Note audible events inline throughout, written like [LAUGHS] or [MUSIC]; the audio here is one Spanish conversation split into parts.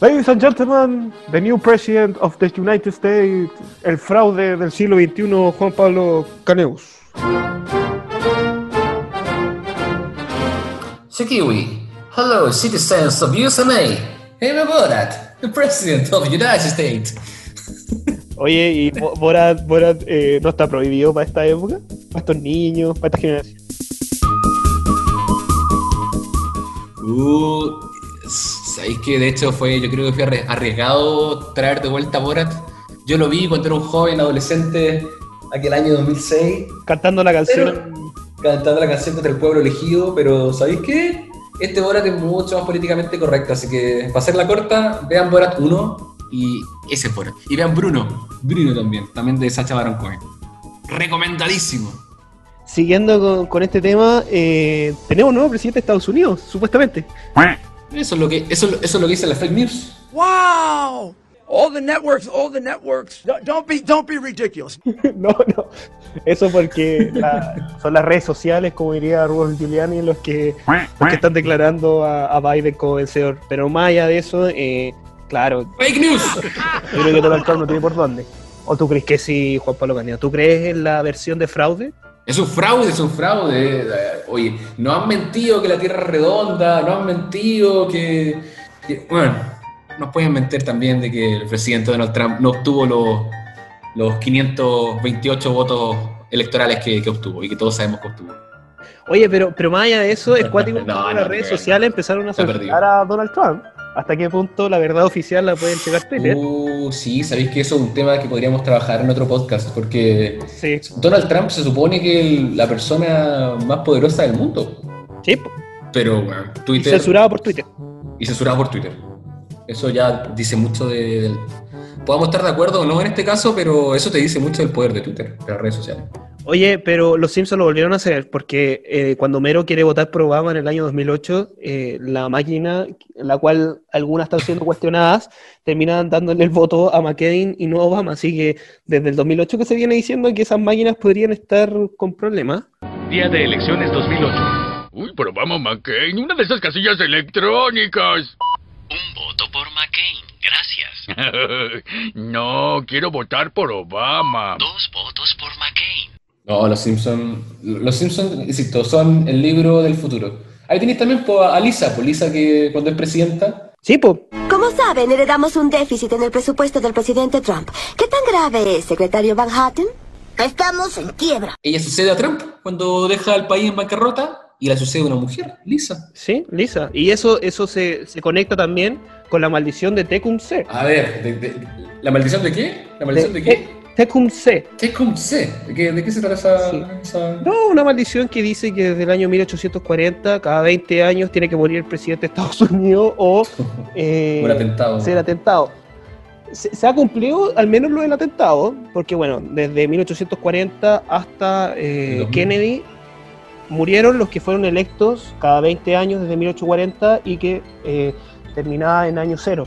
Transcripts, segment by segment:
Ladies and gentlemen, the new president of the United States, el fraude del siglo XXI, Juan Pablo Caneus. Shikiwi, hello citizens of USA. Hey Borat, the president of the United States. [LAUGHS] Oye, ¿y Bo- Borat, Borat eh, no está prohibido para esta época? ¿Para estos niños? ¿Para esta generación? Uh, ¿sabéis que de hecho fue, yo creo que fue arri- arriesgado traer de vuelta a Borat? Yo lo vi cuando era un joven adolescente, aquel año 2006, Cantando la canción. cantando la canción contra el pueblo elegido, pero ¿sabéis qué? Este Borat es mucho más políticamente correcto, así que para hacerla corta, vean Borat 1 y ese es Borat. Y vean Bruno, Bruno también, también de Sacha Baron Cohen. Recomendadísimo. Siguiendo con, con este tema, eh, tenemos un nuevo presidente de Estados Unidos, supuestamente. Eso es lo que, eso, eso es lo que dice la fake news. Wow! All the networks, all the networks. Don't, be, don't be ridiculous. [LAUGHS] no, no. Eso porque la- son las redes sociales, como diría Rudolf Giuliani, los que, los que están declarando a, a Biden como vencedor. Pero más allá de eso, eh, claro, Fake news. yo creo que Donald Trump no tiene por dónde. ¿O tú crees que sí, Juan Pablo Candido? ¿Tú crees en la versión de fraude? Es un fraude, es un fraude. Eh, Oye, no han mentido que la Tierra es redonda, no han mentido que... que- bueno, nos pueden mentir también de que el presidente Donald Trump no obtuvo los, los 528 votos electorales que, que obtuvo y que todos sabemos que obtuvo. Oye, pero, pero más allá de eso, es [LAUGHS] cuático No, no, las no, redes sociales empezaron a solicitar a Donald Trump. ¿Hasta qué punto la verdad oficial la puede entregar Twitter? Uh, sí, sabéis que eso es un tema que podríamos trabajar en otro podcast, porque Sí, Donald Trump se supone que es la persona más poderosa del mundo, sí, pero bueno, y Twitter... censurado por Twitter. y censurado por Twitter. Eso ya dice mucho de, del... Podemos estar de acuerdo o no en este caso, pero eso te dice mucho del poder de Twitter, de las redes sociales. Oye, pero los Simpsons lo volvieron a hacer porque eh, cuando Mero quiere votar por Obama en el año 2008, eh, la máquina, la cual algunas están siendo cuestionadas, terminan dándole el voto a McCain y no a Obama. Así que desde el 2008 que se viene diciendo que esas máquinas podrían estar con problemas. Día de elecciones 2008. Uy, pero vamos, McCain, una de esas casillas electrónicas. Un voto por McCain, gracias. [LAUGHS] no, quiero votar por Obama. Dos votos por McCain. No, los Simpsons, los Simpsons, insisto, son el libro del futuro. Ahí tenéis también po, a Lisa, pues Lisa que cuando es presidenta, Sí, pues. Como saben, heredamos un déficit en el presupuesto del presidente Trump. ¿Qué tan grave es, secretario Van Hatten? Estamos en quiebra. ella sucede a Trump cuando deja al país en bancarrota y la sucede a una mujer, Lisa. Sí, Lisa. Y eso, eso se, se conecta también con la maldición de Tecum-C. A ver, de- de- ¿la maldición de qué? ¿La maldición de, qué? Tecum-C. ¿Qué cum C? ¿De qué, de qué se trata esa...? Sí. esa- No, una maldición que dice que desde el año 1840, cada 20 años, tiene que morir el presidente de Estados [LAUGHS] Unidos o [LAUGHS] eh, Un atentado. ser atentado. Se, se ha cumplido al menos lo del atentado, porque bueno, desde 1840 hasta eh, El 2000. Kennedy murieron los que fueron electos cada 20 años desde 1840 y que eh, terminaba en año cero.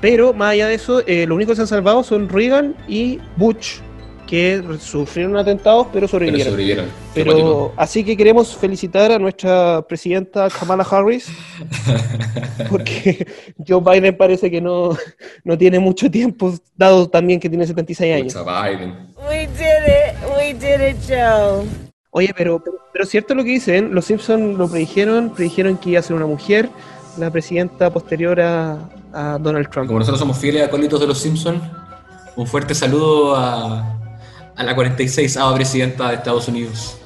Pero más allá de eso, eh, lo único que se han salvado son Reagan y Bush, que sufrieron atentados pero Pero sobrevivieron. Pero así que queremos felicitar a nuestra presidenta Kamala Harris, [LAUGHS] porque Joe Biden parece que no, no tiene mucho tiempo, dado también que tiene 76 años. Biden. We did it. We did it, Joe. Oye, pero, pero, pero cierto lo que dicen, los Simpsons lo predijeron, predijeron que iba a ser una mujer, la presidenta posterior a, a Donald Trump. Como nosotros somos fieles acólitos de los Simpsons, un fuerte saludo a, a la 46 presidenta de Estados Unidos,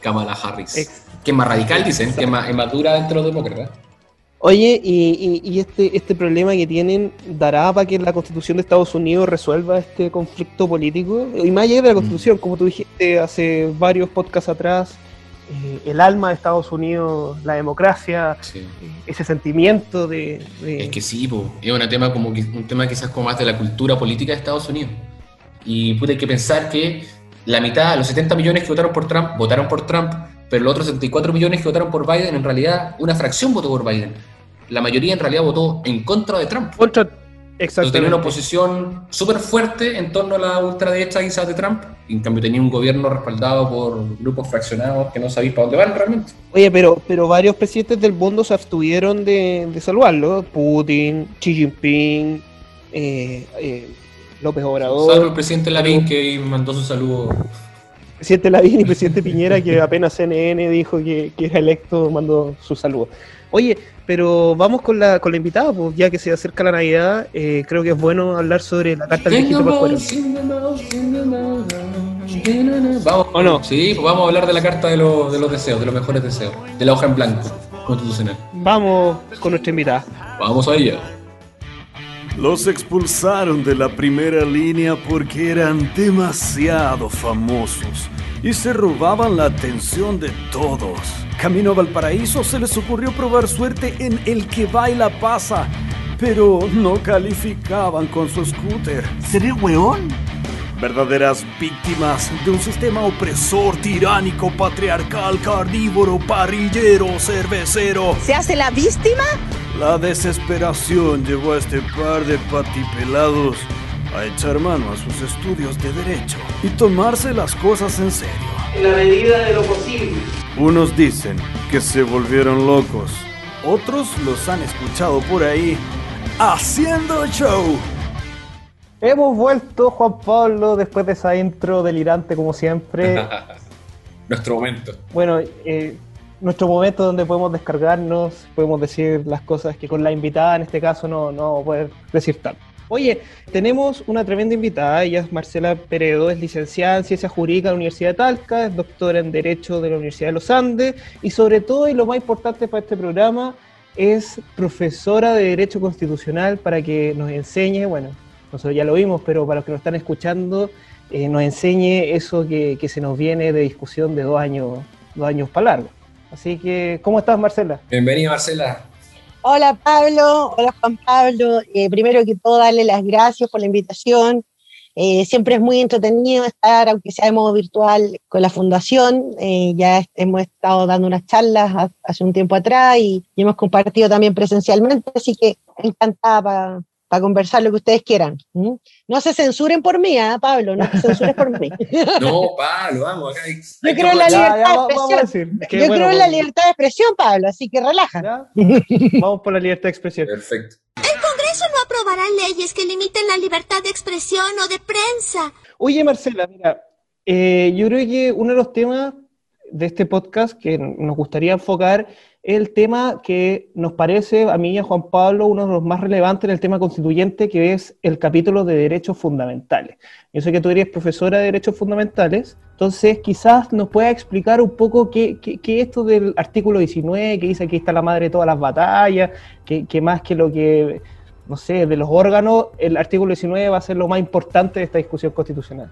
Kamala Harris. Ex- que es más radical, dicen, que es más, más dura entre los demócratas. Oye, y, y- y este, este problema que tienen, ¿dará para que la Constitución de Estados Unidos resuelva este conflicto político? Y más allá de la Constitución, como tú dijiste hace varios podcasts atrás, eh, el alma de Estados Unidos, la democracia, Sí. eh, ese sentimiento de... de- Es que sí, po, es un tema, como, que- un tema quizás como más de la cultura política de Estados Unidos. Y puta, hay que pensar que la mitad, los 70 millones que votaron por Trump, votaron por Trump, pero los otros 74 millones que votaron por Biden, en realidad, una fracción votó por Biden. La mayoría en realidad votó en contra de Trump. Contra, Entonces tenía una oposición súper fuerte en torno a la ultraderecha quizás de Trump. Y en cambio tenía un gobierno respaldado por grupos fraccionados que no sabían para dónde van realmente. Oye, pero, pero varios presidentes del mundo se abstuvieron de, de salvarlo. Putin, Xi Jinping, eh, eh, López Obrador. Salvo el presidente Lavín que mandó su saludo. Presidente Lavín y presidente Piñera, que apenas CNN dijo que, que era electo, mandó su saludo. Oye, pero vamos con la, con la invitada, pues ya que se acerca la Navidad, eh, creo que es bueno hablar sobre la carta del viejito Pascuero. Vamos, ¿O no? Sí, pues vamos a hablar de la carta de, los- de los deseos, de los mejores deseos, de la hoja en blanco constitucional. Vamos con nuestra invitada. Vamos a ella. Los expulsaron de la primera línea porque eran demasiado famosos y se robaban la atención de todos. Camino a Valparaíso se les ocurrió probar suerte en El que baila pasa, pero no calificaban con su scooter. ¿Seré weón? Verdaderas víctimas de un sistema opresor, tiránico, patriarcal, carnívoro, parrillero, cervecero. ¿Se hace la víctima? La desesperación llevó a este par de patipelados a echar mano a sus estudios de derecho y tomarse las cosas en serio. En la medida de lo posible. Unos dicen que se volvieron locos, otros los han escuchado por ahí haciendo show. Hemos vuelto, Juan Pablo, después de esa intro delirante como siempre. [LAUGHS] Nuestro momento. Bueno, eh, nuestro momento donde podemos descargarnos, podemos decir las cosas que con la invitada en este caso no, no poder decir tanto. Oye, tenemos una tremenda invitada, ella es Marcela Peredo, es licenciada en Ciencias Jurídicas de la Universidad de Talca, es doctora en Derecho de la Universidad de los Andes y sobre todo, y lo más importante para este programa, es profesora de Derecho Constitucional para que nos enseñe, bueno, nosotros ya lo vimos, pero para los que nos están escuchando, eh, nos enseñe eso que, que se nos viene de discusión de dos años, dos años para largo. Así que, ¿cómo estás, Marcela? Bienvenida, Marcela. Hola Pablo, hola Juan Pablo. Eh, primero que todo, darle las gracias por la invitación. Eh, siempre es muy entretenido estar, aunque sea de modo virtual, con la fundación. Eh, ya hemos estado dando unas charlas ha- hace un tiempo atrás y, hemos compartido también presencialmente, así que encantada para conversar lo que ustedes quieran. No se censuren por mí, ¿ah, Pablo, no te censures por mí. [LAUGHS] No, [LAUGHS] Pablo, vamos, acá hay, Yo hay que creo en la libertad de expresión. Yo bueno, creo en la libertad de expresión, Pablo, así que relaja. ¿ya? [LAUGHS] Vamos por la libertad de expresión. Perfecto. El Congreso no aprobará leyes que limiten la libertad de expresión o de prensa. Oye, Marcela, mira, eh, yo creo que uno de los temas de este podcast que nos gustaría enfocar el tema que nos parece, a mí y a Juan Pablo, uno de los más relevantes en el tema constituyente, que es el capítulo de derechos fundamentales. Yo sé que tú eres profesora de derechos fundamentales, entonces quizás nos puedas explicar un poco qué, qué, qué es esto del artículo 19, que dice que está la madre de todas las batallas, que, que más que lo que, no sé, de los órganos, el artículo 19 va a ser lo más importante de esta discusión constitucional.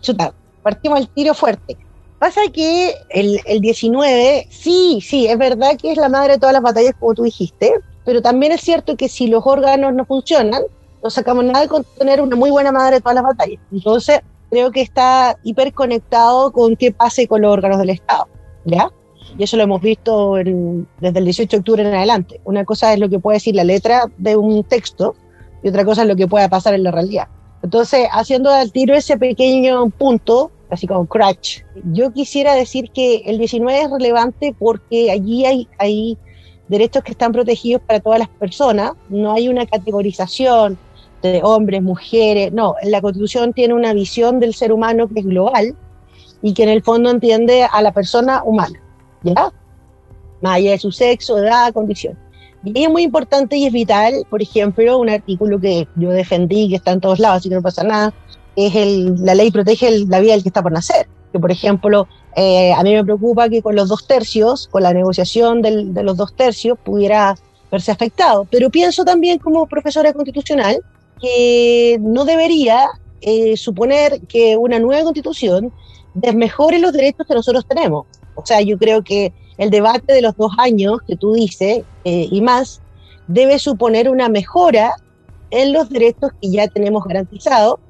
Chuta, partimos el tiro fuerte. Pasa que el, el 19, sí, sí, es verdad que es la madre de todas las batallas, como tú dijiste, pero también es cierto que si los órganos no funcionan, no sacamos nada con tener una muy buena madre de todas las batallas. Entonces, creo que está hiperconectado con qué pase con los órganos del Estado, ¿ya? Y eso lo hemos visto en- desde el 18 de octubre en adelante. Una cosa es lo que puede decir la letra de un texto y otra cosa es lo que pueda pasar en la realidad. Entonces, haciendo al tiro ese pequeño punto, así como crash, yo quisiera decir que el 19 es relevante porque allí hay, hay derechos que están protegidos para todas las personas, no hay una categorización de hombres, mujeres, no, la constitución tiene una visión del ser humano que es global y que en el fondo entiende a la persona humana, ¿ya? Más allá de su sexo, edad, condición. Y es muy importante y es vital, por ejemplo, un artículo que yo defendí, que está en todos lados, así que no pasa nada, es el, la ley protege el- la vida del que está por nacer. Que, por ejemplo, eh, a mí me preocupa que con los dos tercios, con la negociación del- de los dos tercios, pudiera verse afectado. Pero pienso también como profesora constitucional que no debería eh, suponer que una nueva constitución desmejore los derechos que nosotros tenemos. O sea, yo creo que el debate de los dos años que tú dices eh, y más debe suponer una mejora en los derechos que ya tenemos garantizados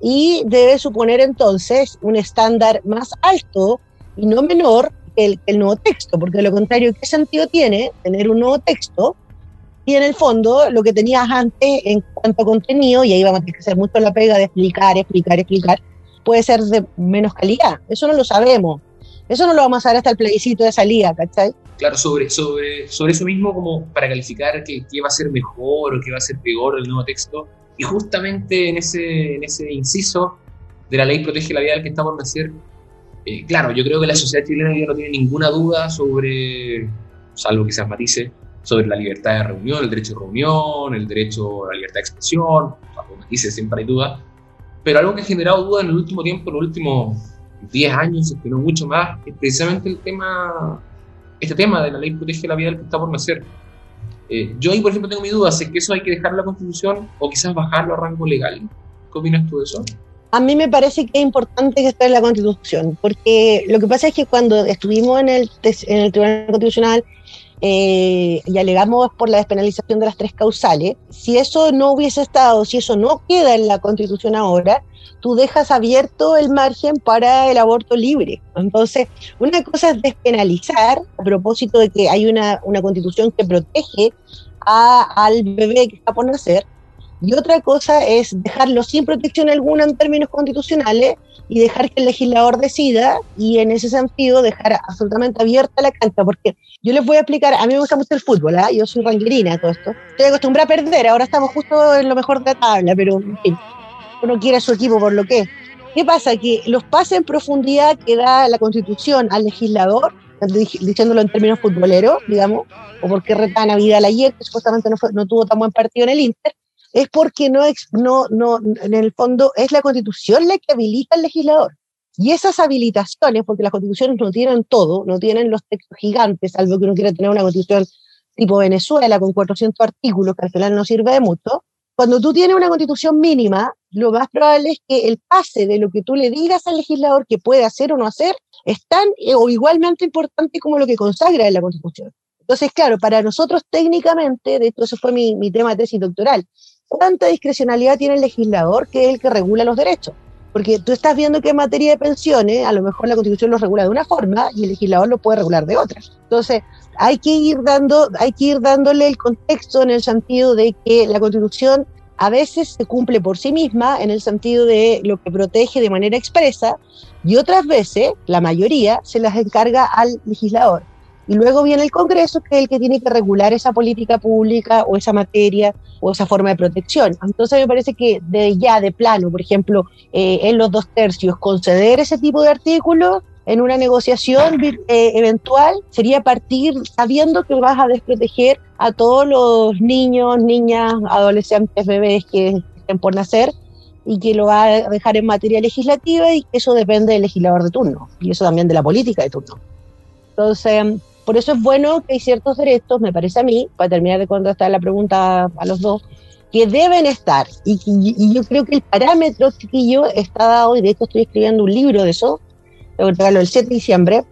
y debe suponer entonces un estándar más alto y no menor que el, el nuevo texto, porque lo contrario, ¿qué sentido tiene tener un nuevo texto Y en el fondo, lo que tenías antes en cuanto a contenido, y ahí vamos a tener que hacer mucho la pega de explicar, explicar, explicar, puede ser de menos calidad. Eso no lo sabemos. Eso no lo vamos a saber hasta el plebiscito de salida, ¿cachai? Claro, sobre, sobre, sobre eso mismo, como para calificar qué, qué va a ser mejor o qué va a ser peor del nuevo texto. Y justamente en ese, en ese inciso de la ley protege la vida del que está por nacer, eh, claro, yo creo que la sociedad chilena ya no tiene ninguna duda sobre, salvo quizás matice, sobre la libertad de reunión, el derecho de reunión, el derecho a la libertad de expresión, salvo matice, siempre hay duda. Pero algo que ha generado duda en el último tiempo, en los últimos 10 años, si no mucho más, es precisamente el tema, este tema de la ley protege la vida del que está por nacer. Eh, yo ahí, por ejemplo, tengo mi duda, es que eso hay que dejarlo en la Constitución o quizás bajarlo a rango legal. ¿Qué opinas tú de eso? A mí me parece que es importante que esté en la Constitución, porque lo que pasa es que cuando estuvimos en el, en el Tribunal Constitucional eh, y alegamos por la despenalización de las tres causales, si eso no hubiese estado, si eso no queda en la Constitución ahora, tú dejas abierto el margen para el aborto libre. Entonces, una cosa es despenalizar, a propósito de que hay una, una constitución que protege a, al bebé que está por nacer, y otra cosa es dejarlo sin protección alguna en términos constitucionales y dejar que el legislador decida y en ese sentido dejar absolutamente abierta la cancha, porque yo les voy a explicar, a mí me gusta mucho el fútbol, ¿ah? yo soy ranguerina todo esto, estoy acostumbrada a perder, ahora estamos justo en lo mejor de la tabla, pero en fin, uno quiere a su equipo por lo que es. ¿Qué pasa? Que los pases en profundidad que da la Constitución al legislador, diciéndolo en términos futboleros, digamos, o porque reta Navidad ayer, que supuestamente no, fue, no tuvo tan buen partido en el Inter, es porque no, no, no, en el fondo es la Constitución la que habilita al legislador. Y esas habilitaciones, porque las constituciones no tienen todo, no tienen los textos gigantes, salvo que uno quiera tener una constitución tipo Venezuela con 400 artículos, que al final no sirve de mucho, cuando tú tienes una constitución mínima, lo más probable es que el pase de lo que tú le digas al legislador que puede hacer o no hacer es tan eh, o igualmente importante como lo que consagra en la constitución. Entonces, claro, para nosotros técnicamente, de hecho eso fue mi, mi tema de tesis doctoral, ¿cuánta discrecionalidad tiene el legislador que es el que regula los derechos? Porque tú estás viendo que en materia de pensiones, a lo mejor la constitución lo regula de una forma y el legislador lo puede regular de otra. Entonces, hay que ir dando, hay que ir dándole el contexto en el sentido de que la Constitución a veces se cumple por sí misma en el sentido de lo que protege de manera expresa y otras veces, la mayoría, se las encarga al legislador. Y luego viene el Congreso, que es el que tiene que regular esa política pública o esa materia o esa forma de protección. Entonces me parece que de ya de plano, por ejemplo, eh, en los dos tercios, conceder ese tipo de artículos en una negociación eh, eventual sería partir sabiendo que vas a desproteger a todos los niños, niñas, adolescentes, bebés que estén por nacer y que lo va a dejar en materia legislativa y eso depende del legislador de turno y eso también de la política de turno. Entonces, por eso es bueno que hay ciertos derechos, me parece a mí, para terminar de contestar la pregunta a los dos, que deben estar. Y, y yo creo que el parámetro, chiquillo, está dado, y de hecho estoy escribiendo un libro de eso, el 7 de diciembre.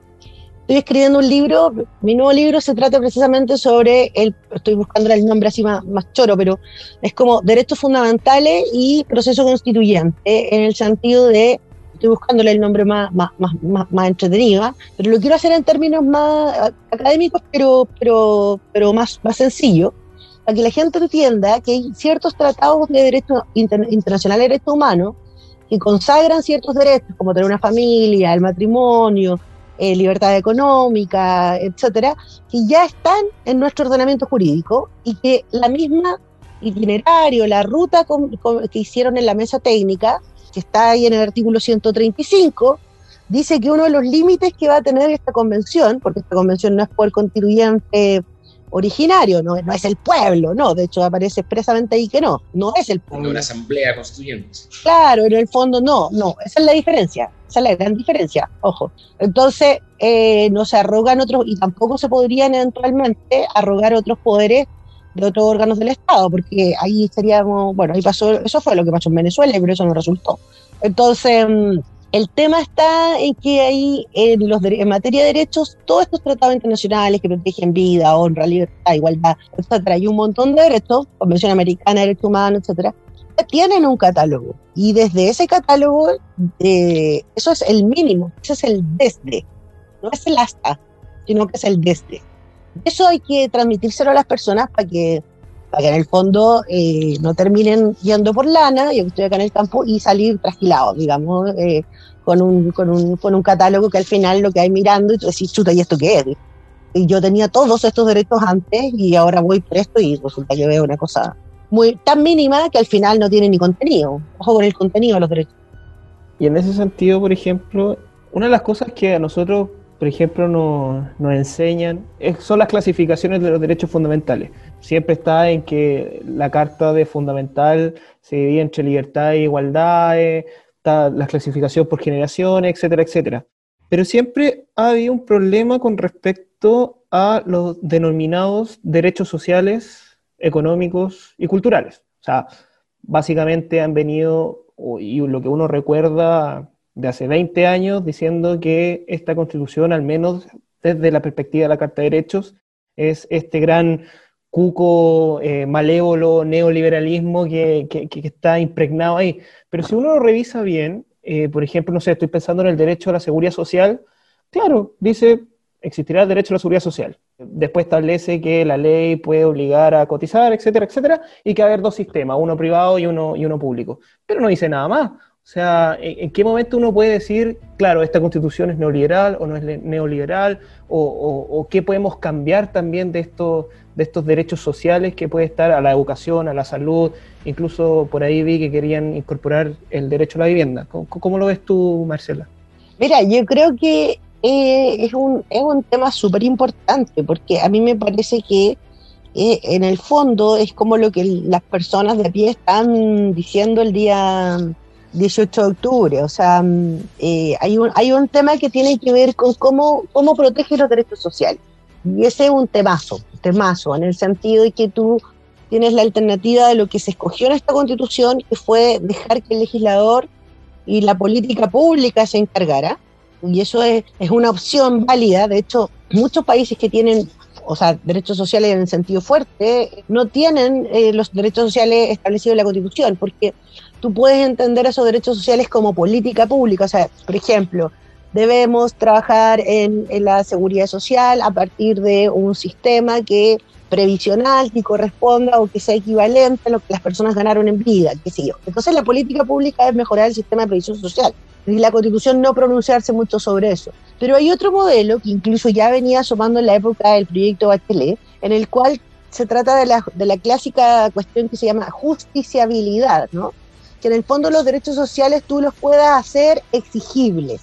Estoy escribiendo un libro, mi nuevo libro se trata precisamente sobre, el, estoy buscando el nombre así más, más choro, pero es como derechos fundamentales y proceso constituyente, en el sentido de, estoy buscándole el nombre más, más, más, más, entretenido, pero lo quiero hacer en términos más académicos, pero, pero, pero más, más sencillo, para que la gente entienda que hay ciertos tratados de derecho internacional de derechos humanos que consagran ciertos derechos, como tener una familia, el matrimonio, eh, libertad económica, etcétera, que ya están en nuestro ordenamiento jurídico y que la misma itinerario, la ruta que hicieron en la mesa técnica, que está ahí en el artículo 135, dice que uno de los límites que va a tener esta convención, porque esta convención no es por constituyente originario, no, no es el pueblo, no, de hecho aparece expresamente ahí que no, no es el pueblo. Una asamblea constituyente. Claro, en el fondo no, no, esa es la diferencia, esa es la gran diferencia, ojo. Entonces, eh, no se arrogan otros, y tampoco se podrían eventualmente arrogar otros poderes de otros órganos del Estado, porque ahí estaríamos, bueno, ahí pasó, eso fue lo que pasó en Venezuela, pero eso no resultó. Entonces, mm, el tema está en que ahí, en, los, en materia de derechos, todos estos tratados internacionales que protegen vida, honra, libertad, igualdad, etcétera, hay un montón de derechos, Convención Americana de Derechos Humanos, etcétera, tienen un catálogo. Y desde ese catálogo, eh, eso es el mínimo, ese es el desde, no es el hasta, sino que es el desde. Eso hay que transmitírselo a las personas para que para que en el fondo eh, no terminen yendo por lana, yo estoy acá en el campo, y salir trasquilados, digamos, eh, con, un, con, un, con un catálogo que al final lo que hay mirando y tú decís, chuta, ¿y esto qué es? Y yo tenía todos estos derechos antes y ahora voy presto y resulta que veo una cosa muy tan mínima que al final no tiene ni contenido. Ojo con el contenido de los derechos. Y en ese sentido, por ejemplo, una de las cosas que a nosotros, por ejemplo, nos, enseñan es- son las clasificaciones de los derechos fundamentales. Siempre está en que la Carta de Fundamental se divide entre libertad e igualdad, está la clasificación por generaciones, etcétera, etcétera. Pero siempre ha habido un problema con respecto a los denominados derechos sociales, económicos y culturales. O sea, básicamente han venido, y lo que uno recuerda de hace 20 años, diciendo que esta constitución, al menos desde la perspectiva de la Carta de Derechos, es este gran cuco eh, malévolo neoliberalismo que, que- está impregnado ahí. Pero si uno lo revisa bien, eh, por ejemplo, no sé, estoy pensando en el derecho a la seguridad social, claro, dice, existirá el derecho a la seguridad social. Después establece que la ley puede obligar a cotizar, etcétera, etcétera, y que va a haber dos sistemas, uno privado y uno, y uno público. Pero no dice nada más. O sea, ¿en, qué momento uno puede decir, claro, esta constitución es neoliberal o no es neoliberal? O, qué podemos cambiar también de estos, de estos derechos sociales que puede estar a la educación, a la salud? Incluso por ahí vi que querían incorporar el derecho a la vivienda. ¿Cómo, lo ves tú, Marcela? Mira, yo creo que eh, es, un, es un tema súper importante porque a mí me parece que eh, en el fondo es como lo que las personas de pie están diciendo el día 18 de octubre. O sea, mm, eh, hay, un, hay un tema que tiene que ver con cómo, cómo protege los derechos sociales. Y ese es un temazo, temazo, en el sentido de que tú tienes la alternativa de lo que se escogió en esta constitución, que fue dejar que el legislador y la política pública se encargara. Y eso es, es una opción válida. De hecho, muchos países que tienen, o sea, derechos sociales en el sentido fuerte, no tienen eh, los derechos sociales establecidos en la Constitución, porque tú puedes entender esos derechos sociales como política pública. O sea, por ejemplo, debemos trabajar en, en la seguridad social a partir de un sistema que previsional que corresponda o que sea equivalente a lo que las personas ganaron en vida, qué sé yo. Entonces la política pública es mejorar el sistema de previsión social y la constitución no pronunciarse mucho sobre eso. Pero hay otro modelo que incluso ya venía asomando en la época del proyecto Bachelet, en el cual se trata de la, de la clásica cuestión que se llama justiciabilidad, ¿no? Que en el fondo los derechos sociales tú los puedas hacer exigibles.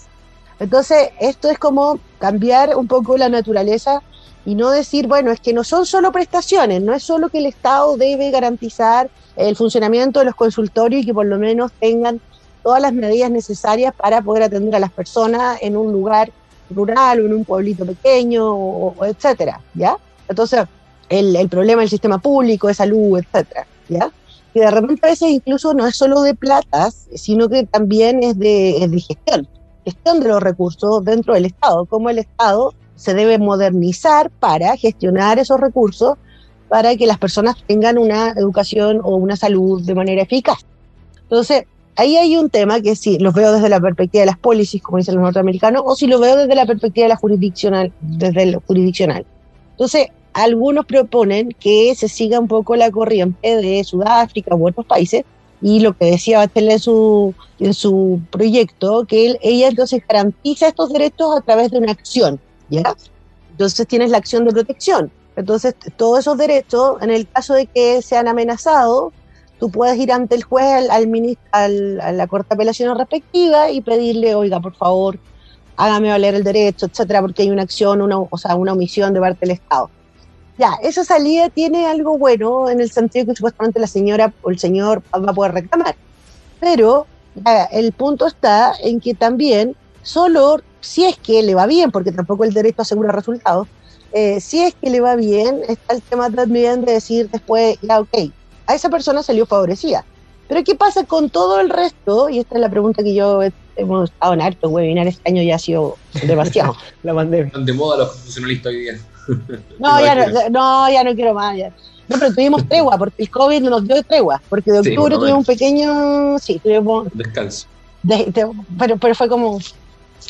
Entonces, esto es como cambiar un poco la naturaleza y no decir, bueno, es que no son solo prestaciones, no es solo que el Estado debe garantizar el funcionamiento de los consultorios y que por lo menos tengan todas las medidas necesarias para poder atender a las personas en un lugar rural o en un pueblito pequeño, o, etcétera, ¿ya? Entonces, el, el, problema del sistema público, de salud, etcétera, ¿ya? Que de repente a veces incluso no es solo de platas, sino que también es de, es gestión, gestión de los recursos dentro del Estado, cómo el Estado se debe modernizar para gestionar esos recursos para que las personas tengan una educación o una salud de manera eficaz. Entonces, ahí hay un tema que si los veo desde la perspectiva de las policies, como dicen los norteamericanos, o si lo veo desde la perspectiva de la jurisdiccional, desde el jurisdiccional. Entonces, algunos proponen que se siga un poco la corriente de Sudáfrica u otros países, y lo que decía Bachelet en su, en su proyecto, que él, ella entonces garantiza estos derechos a través de una acción, ¿ya? Entonces tienes la acción de protección. Entonces, todos esos derechos, en el caso de que sean amenazados, tú puedes ir ante el juez, al, al, al, a la corte de apelaciones respectiva y pedirle, oiga, por favor, hágame valer el derecho, etcétera, porque hay una acción, una, o sea, una omisión de parte del Estado. Ya, esa salida tiene algo bueno en el sentido que supuestamente la señora o el señor va a poder reclamar. Pero ya, el punto está en que también, solo si es que le va bien, porque tampoco el derecho asegura resultados, eh, si es que le va bien, está el tema también de decir después, ya, ok, a esa persona salió favorecida. Pero ¿qué pasa con todo el resto? Y esta es la pregunta que yo hemos estado en harto webinar este año ya ha sido demasiado. [LAUGHS] la pandemia. Están de moda los constitucionalistas hoy día. no, [LAUGHS] ya no, no, ya no quiero más. Ya. No, pero tuvimos tregua, porque el COVID nos dio tregua, porque de octubre sí, tuvimos un pequeño, sí, tuvimos... Descanso. De, de, pero, pero fue como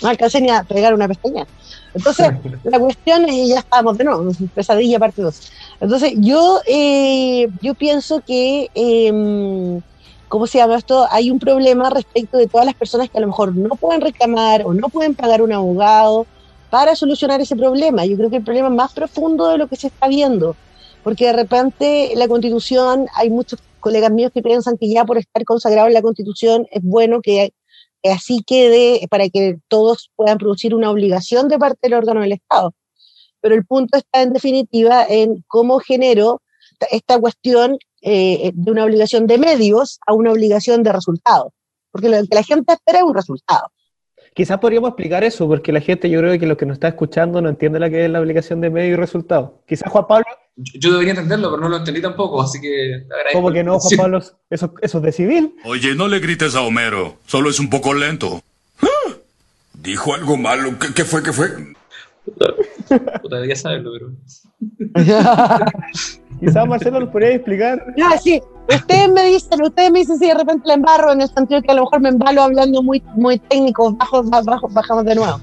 no alcancé ni a pegar una pestaña. Entonces, [LAUGHS] la cuestión es, ya estábamos de nuevo, pesadilla parte 2. Entonces, yo, eh, yo pienso que, eh, ¿cómo se llama esto? Hay un problema respecto de todas las personas que a lo mejor no pueden reclamar o no pueden pagar un abogado para solucionar ese problema. Yo creo que el problema más profundo de lo que se está viendo, porque de repente la constitución, hay muchos colegas míos que piensan que ya por estar consagrado en la constitución es bueno que que así quede para que todos puedan producir una obligación de parte del órgano del Estado. Pero el punto está en definitiva en cómo genero esta cuestión eh, de una obligación de medios a una obligación de resultados. Porque lo que la gente espera es un resultado. Quizás podríamos explicar eso, porque la gente, yo creo que lo que nos está escuchando no entiende la que es la obligación de medio y resultado. Quizás Juan Pablo. Yo, debería entenderlo, pero no lo entendí tampoco, así que agradezco. ¿Cómo que no, Juan Pablo? Eso, eso es de civil. Oye, no le grites a Homero, solo es un poco lento. ¡Ah! Dijo algo malo. ¿Qué, qué fue? ¿Qué fue? Puta, debería saberlo, pero. [LAUGHS] Quizás Marcelo nos podría explicar. Ah, sí. Ustedes me dicen, ustedes me dicen si de repente la embarro en el sentido que a lo mejor me embalo hablando muy, muy técnico, bajos, más bajos, bajamos de nuevo.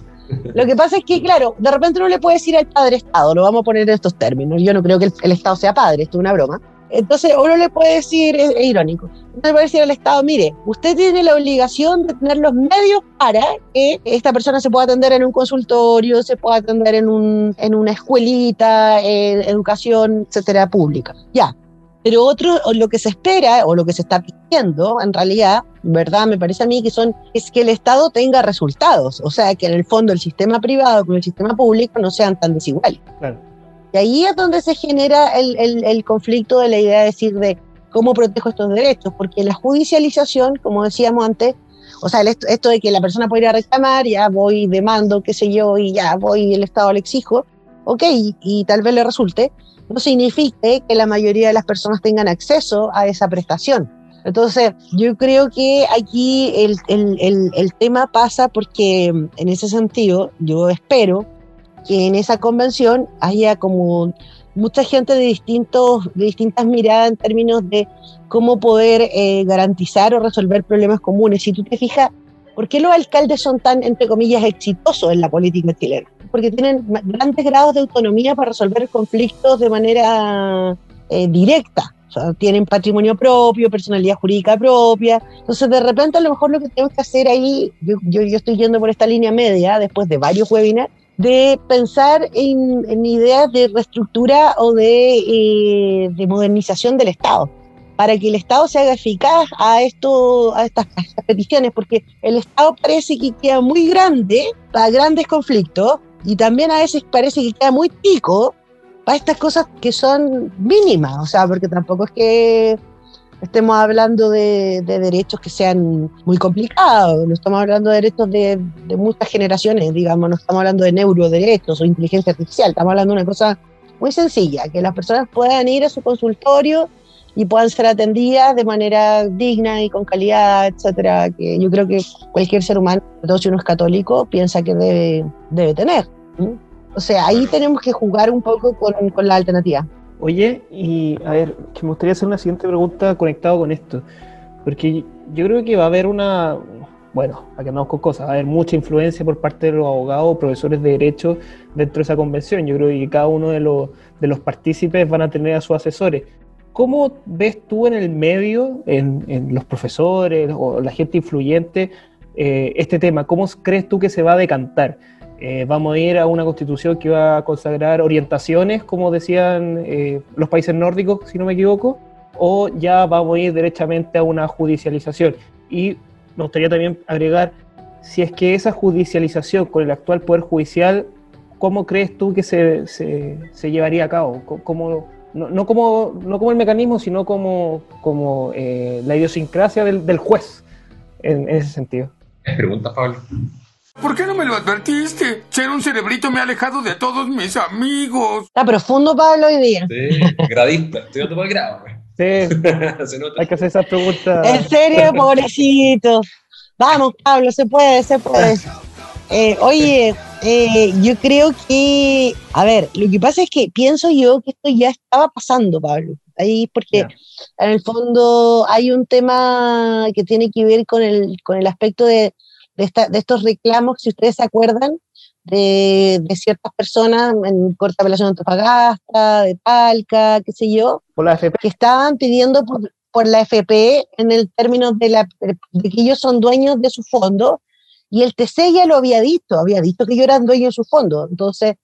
Lo que pasa es que, claro, de repente no le puede decir al padre Estado, lo vamos a poner en estos términos. Yo no creo que el, el Estado sea padre, esto es una broma. Entonces uno le puede decir, es, es irónico, uno le puede decir al Estado, mire, usted tiene la obligación de tener los medios para que esta persona se pueda atender en un consultorio, se pueda atender en, un, en una escuelita, en educación, etcétera, pública. Ya. Pero otro, lo que se espera, o lo que se está pidiendo, en realidad, ¿verdad? Me parece a mí que son, es que el Estado tenga resultados. O sea, que en el fondo el sistema privado con el sistema público no sean tan desiguales. Claro. Y ahí es donde se genera el, el, el, conflicto de la idea de decir de cómo protejo estos derechos, porque la judicialización, como decíamos antes, o sea, esto, esto, de que la persona puede ir a reclamar, ya voy, demando, qué sé yo, y ya voy, el Estado le exijo, ok, y, y tal vez le resulte, no significa que la mayoría de las personas tengan acceso a esa prestación. Entonces, yo creo que aquí el, el, el, el tema pasa porque en ese sentido, yo espero que en esa convención haya como mucha gente de, distintos, de distintas miradas en términos de cómo poder eh, garantizar o resolver problemas comunes. Si tú te fijas, ¿por qué los alcaldes son tan, entre comillas, exitosos en la política chilena? Porque tienen grandes grados de autonomía para resolver conflictos de manera eh, directa. O sea, tienen patrimonio propio, personalidad jurídica propia. Entonces, de repente, a lo mejor lo que tenemos que hacer ahí, yo, yo, yo estoy yendo por esta línea media, después de varios webinars, de pensar en, ideas de reestructura o de, eh, de, modernización del Estado, para que el Estado se haga eficaz a, esto, a, estas, a estas peticiones, porque el Estado parece que queda muy grande para grandes conflictos y también a veces parece que queda muy pico para estas cosas que son mínimas, o sea, porque tampoco es que estemos hablando de, de, derechos que sean muy complicados, no estamos hablando de derechos de, de, muchas generaciones, digamos, no estamos hablando de neuroderechos o inteligencia artificial, estamos hablando de una cosa muy sencilla, que las personas puedan ir a su consultorio y puedan ser atendidas de manera digna y con calidad, etcétera, que yo creo que cualquier ser humano, sobre todo si uno es católico, piensa que debe, debe tener. O sea, ahí tenemos que jugar un poco con, con la alternativa. Oye, y a ver, que me gustaría hacer una siguiente pregunta conectado con esto, porque yo creo que va a haber una, bueno, que andamos con cosas, va a haber mucha influencia por parte de los abogados, profesores de derecho dentro de esa convención. Yo creo que cada uno de los, de los partícipes van a tener a sus asesores. ¿Cómo ves tú en el medio, en, en los profesores o la gente influyente, eh, este tema? ¿Cómo crees tú que se va a decantar? Eh, vamos a ir a una constitución que va a consagrar orientaciones, como decían eh, los países nórdicos, si no me equivoco, o ya vamos a ir derechamente a una judicialización. Y me gustaría también agregar, si es que esa judicialización con el actual Poder Judicial, ¿cómo crees tú que se, se, llevaría a cabo? ¿Cómo, no, no, como, no como el mecanismo, sino como, como eh, la idiosincrasia del, del juez, en, en ese sentido. Pregunta, Pablo. ¿Por qué no me lo advertiste? Ser un cerebrito me ha alejado de todos mis amigos. Está profundo, Pablo, hoy día. Sí, gradista, estoy por el grado. Sí, [LAUGHS] hay que hacer esa pregunta. En serio, [LAUGHS] pobrecito. Vamos, Pablo, se puede, se puede. Eh, oye, eh, yo creo que, a ver, lo que pasa es que pienso yo que esto ya estaba pasando, Pablo. Ahí porque yeah. en el fondo hay un tema que tiene que ver con el, con el aspecto de de, esta, de estos reclamos, si ustedes se acuerdan, de, de ciertas personas en Corta Apelación de Antofagasta, de Talca, qué sé yo, Por la FP. que estaban pidiendo por, por la FP en el término de, la, de que ellos son dueños de su fondo, y el TC ya lo había dicho, había dicho que ellos eran dueños de su fondo. Entonces,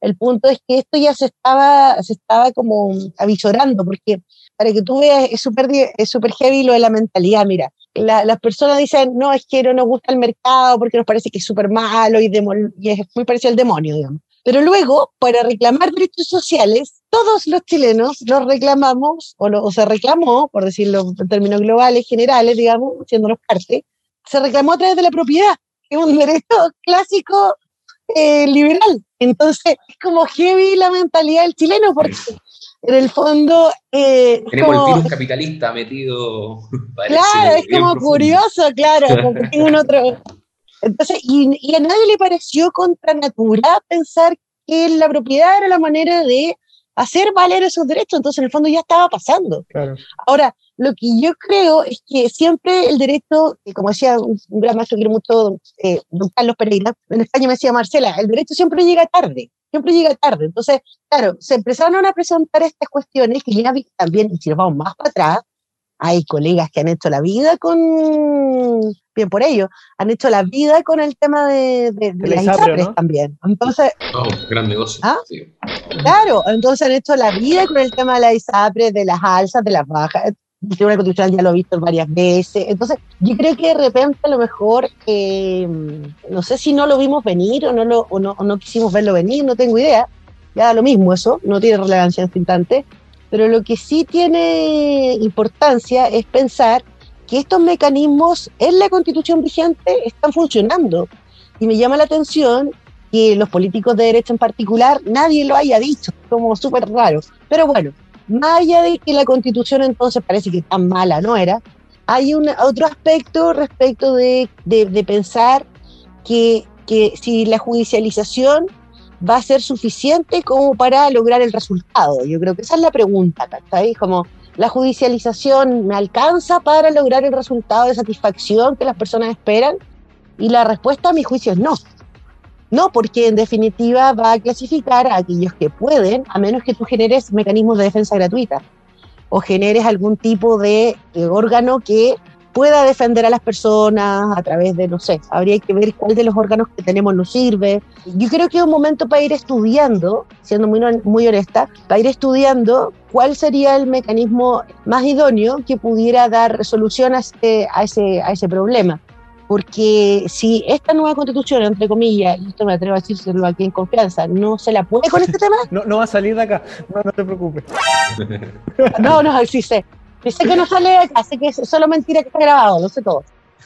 el punto es que esto ya se estaba, se estaba como avisorando, porque para que tú veas, es súper es súper heavy lo de la mentalidad, mira. la- las personas dicen, no, es que no nos gusta el mercado porque nos parece que es súper malo y, y es muy parecido al demonio, digamos. Pero luego, para reclamar derechos sociales, todos los chilenos los reclamamos, o, lo- o se reclamó, por decirlo en términos globales, generales, digamos, siéndonos parte, se reclamó a través de la propiedad, que es un derecho clásico eh, liberal. Entonces, es como heavy la mentalidad del chileno, porque en el fondo... eh, es Tenemos como- el virus capitalista metido. [LAUGHS] parece, Claro, es como profundo. curioso, claro, [LAUGHS] porque tengo un otro. Entonces, y, y a nadie le pareció contra natura pensar que la propiedad era la manera de hacer valer esos derechos, entonces en el fondo ya estaba pasando. Claro. Ahora, lo que yo creo es que siempre el derecho, que como decía un, un gran maestro que quiero mucho, eh, don Carlos Pereira, en España me decía Marcela, el derecho siempre llega tarde, siempre llega tarde. Entonces, claro, se empezaron a presentar estas cuestiones que ya vi- también, y si nos vamos más para atrás, hay colegas que han hecho la vida con, bien por ello, han hecho la vida con el tema de, de, de las ISAPRE, ISAPRES ¿no? también. Entonces, Oh, gran negocio. ¿Ah? sí. Claro, entonces han hecho la vida con el tema de la ISAPRE, de las alzas, de las bajas. El Tribunal Constitucional ya lo he visto varias veces. Entonces, yo creo que de repente a lo mejor, eh, no sé si no lo vimos venir o no, lo, o, no, o no quisimos verlo venir, no tengo idea. Ya da lo mismo eso, no tiene relevancia en este instante. Pero lo que sí tiene importancia es pensar que estos mecanismos en la constitución vigente están funcionando. Y me llama la atención que los políticos de derecha en particular nadie lo haya dicho, como súper raro. Pero bueno, más allá de que la constitución entonces parece que tan mala no era, hay un, otro aspecto respecto de, de- pensar que, que si la judicialización va a ser suficiente como para lograr el resultado. Yo creo que esa es la pregunta, ¿cachai? Como la judicialización me alcanza para lograr el resultado de satisfacción que las personas esperan y la respuesta a mi juicio es no. No, porque en definitiva va a clasificar a aquellos que pueden, a menos que tú generes mecanismos de defensa gratuita o generes algún tipo de, órgano que pueda defender a las personas a través de, no sé, habría que ver cuál de los órganos que tenemos nos sirve. Yo creo que es un momento para ir estudiando, siendo muy, muy honesta, para ir estudiando cuál sería el mecanismo más idóneo que pudiera dar solución a, este, a, ese, a ese problema porque si esta nueva constitución, entre comillas, y esto me atrevo a decírselo aquí en confianza, no se la puede con este tema, [LAUGHS] No, no va a salir de acá, no, no te preocupes. [LAUGHS] no, no, sí sé. Sé que no sale de acá, sé que es solo mentira que está grabado, lo sé todo.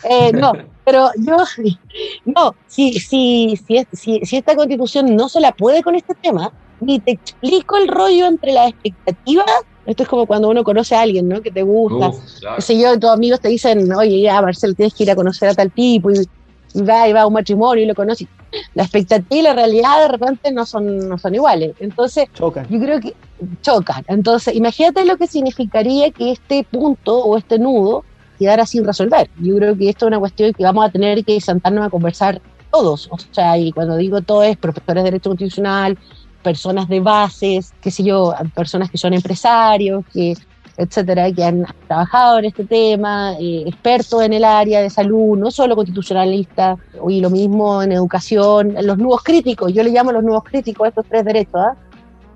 Eh, no, pero yo, [LAUGHS] no, si, si, si, es- si, si esta constitución no se la puede con este tema, ni te explico el rollo entre las expectativas, esto es como cuando uno conoce a alguien, ¿no? Que te gusta, Uf, claro. sé yo, y tus amigos te dicen, oye, ya, Marcelo, tienes que ir a conocer a tal tipo, y, y va, y va a un matrimonio y lo conoces. La expectativa y la realidad de repente no son, no son iguales. Entonces, Chocan. yo creo que chocan. Entonces, imagínate lo que significaría que este punto o este nudo quedara sin resolver. Yo creo que esto es una cuestión que vamos a tener que sentarnos a conversar todos. O sea, y cuando digo todo es profesores de Derecho Constitucional, personas de bases, qué sé yo, personas que son empresarios, que etcétera, que han trabajado en este tema, eh, expertos en el área de salud, no solo constitucionalistas, y lo mismo en educación, los nuevos críticos, yo le llamo los nuevos críticos a estos tres derechos, ¿ah?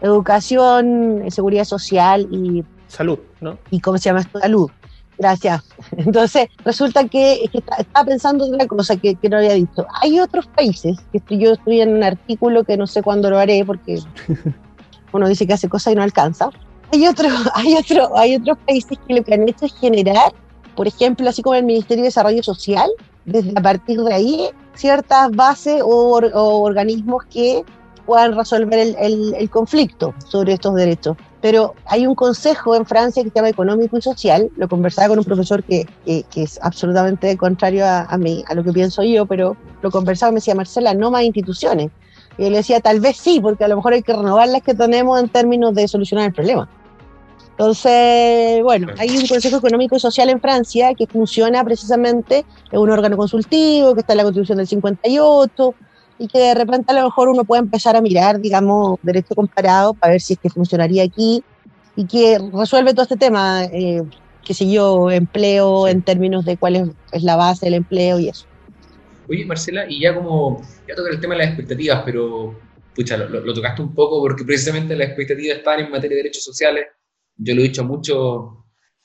educación, eh, seguridad social y, Salud, ¿no? y ¿cómo se llama esto? Salud. Gracias. [LAUGHS] Entonces, resulta que, estaba pensando en otra cosa que, que no había dicho. Hay otros países, que estoy- yo estoy en un artículo que no sé cuándo lo haré porque [LAUGHS] uno dice que hace cosas y no alcanza. Hay, otro, [LAUGHS] hay, otro, hay otros países que lo que han hecho es generar, por ejemplo, así como el Ministerio de Desarrollo Social, desde a partir de ahí, ciertas bases o, or- o organismos que puedan resolver el, el- el conflicto sobre estos derechos. Pero hay un consejo en Francia que se llama Económico y Social, lo conversaba con un profesor que, que- que es absolutamente contrario a, a, mí, a lo que pienso yo, pero lo conversaba y me decía, Marcela, no más instituciones. Y le decía, tal vez sí, porque a lo mejor hay que renovar las que tenemos en términos de solucionar el problema. Entonces, bueno, hay un Consejo Económico y Social en Francia que funciona precisamente, es un órgano consultivo que está en la Constitución del 58 y que de repente a lo mejor uno puede empezar a mirar, digamos, derecho comparado para ver si es que funcionaría aquí y que resuelve todo este tema, eh, qué sé yo, empleo en términos de cuál es, es la base del empleo y eso. Oye, Marcela, y ya como, ya toca el tema de las expectativas, pero pucha, lo, lo- tocaste un poco porque precisamente las expectativas están en materia de derechos sociales. Yo lo he dicho a muchos,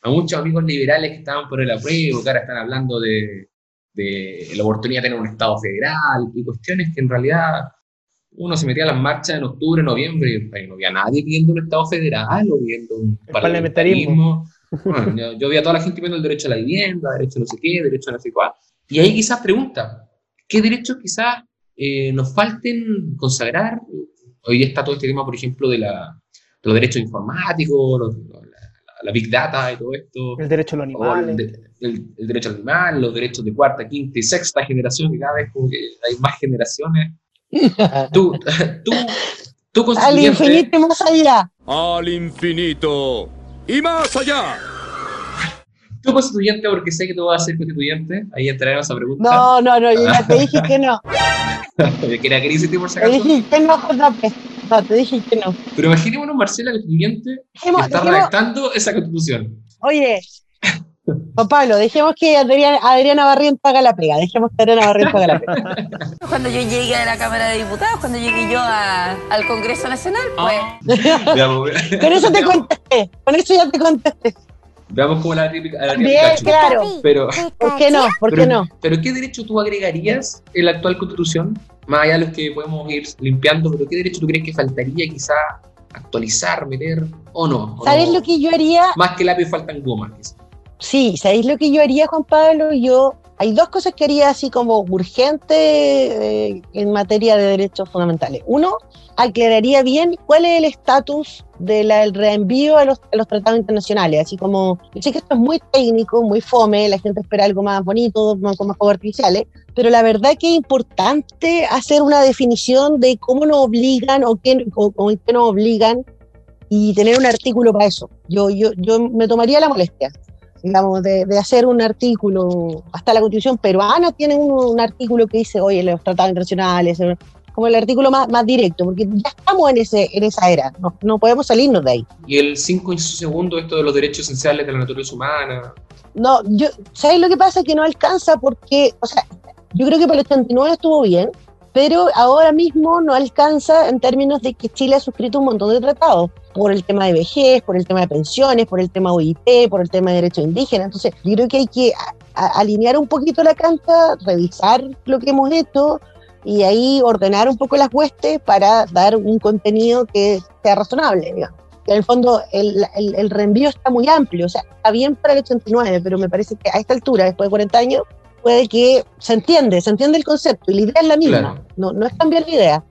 a muchos amigos liberales que estaban por el apruebo, que ahora están hablando de, de la oportunidad de tener un Estado federal y cuestiones que en realidad uno se metía a las marchas en octubre, noviembre, y no había nadie pidiendo un Estado federal o pidiendo un parlamentarismo. Bueno, yo, yo vi a toda la gente pidiendo el derecho a la vivienda, derecho a no sé qué, derecho a no sé cuál. Y ahí quizás pregunta, ¿qué derechos quizás eh, nos falten consagrar? Hoy está todo este tema, por ejemplo, de, la, de los derechos informáticos, los- la, la big data y todo esto. El derecho a los el, animales. El- el derecho al animal, los derechos de cuarta, quinta y sexta generación, que cada vez como que hay más generaciones. [LAUGHS] Tú, tú, tú Al infinito y más allá. Al infinito y más allá. tú constituyente, porque sé que tú vas a ser constituyente, ahí entraremos a esa pregunta. No, no, no, yo ya te dije que no. [LAUGHS] que era crisis por si Te acaso. dije que no, JP. No, te dije que no. Pero imaginémonos, Marcela, constituyente, que está dejemos- redactando esa constitución. Oye, Juan Pablo, dejemos que Adriana, Adriana Barrientos haga la pega. Dejemos que Adriana Barrientos haga la pega. [LAUGHS] Cuando yo llegué a la Cámara de Diputados, cuando llegué yo a- al Congreso Nacional, pues [LAUGHS] Veamos, [LAUGHS] Con eso te contesté. Con eso ya te contesté. veamos cómo la típica. a la tía Bien, Pikachu. claro. Pero, ¿Por qué no? ¿Por qué pero, no? pero ¿qué derecho tú agregarías en la actual constitución? Más allá de los que podemos ir limpiando, pero ¿qué derecho tú crees que faltaría quizá actualizar, meter o no? ¿O ¿Sabes no? lo que yo haría? Más que lápiz faltan gomas. quizá. Sí, ¿sabéis lo que yo haría, Juan Pablo? Yo, hay dos cosas que haría así como urgente eh, en materia de derechos fundamentales. Uno, aclararía bien cuál es el estatus del reenvío a los, a los tratados internacionales. Así como, yo sé que esto es muy técnico, muy fome, la gente espera algo más bonito, más, con más artificiales, pero la verdad que es importante hacer una definición de cómo nos obligan o, qué, o, o qué nos obligan y tener un artículo para eso. Yo, yo, yo me tomaría la molestia digamos, de, de hacer un artículo, hasta la constitución peruana tiene un, un artículo que dice, oye, los tratados internacionales, eh, como el artículo más, más directo, porque ya estamos en, ese, en esa era, no, no podemos salirnos de ahí. Y el 5 inciso segundo, esto de los derechos esenciales de la naturaleza humana. No, yo, ¿sabes lo que pasa? Que no alcanza porque, o sea, yo creo que para el 89 estuvo bien, pero ahora mismo no alcanza en términos de que Chile ha suscrito un montón de tratados por el tema de vejez, por el tema de pensiones, por el tema OIP, por el tema de derechos indígenas. Entonces, yo creo que hay que alinear un poquito la cancha, revisar lo que hemos hecho y ahí ordenar un poco las huestes para dar un contenido que sea razonable, digamos. En el fondo, el, el, el reenvío está muy amplio, o sea, está bien para el 89, pero me parece que a esta altura, después de 40 años, puede que se entiende, se entiende el concepto y la idea es la misma, Claro. no, no es cambiar la idea,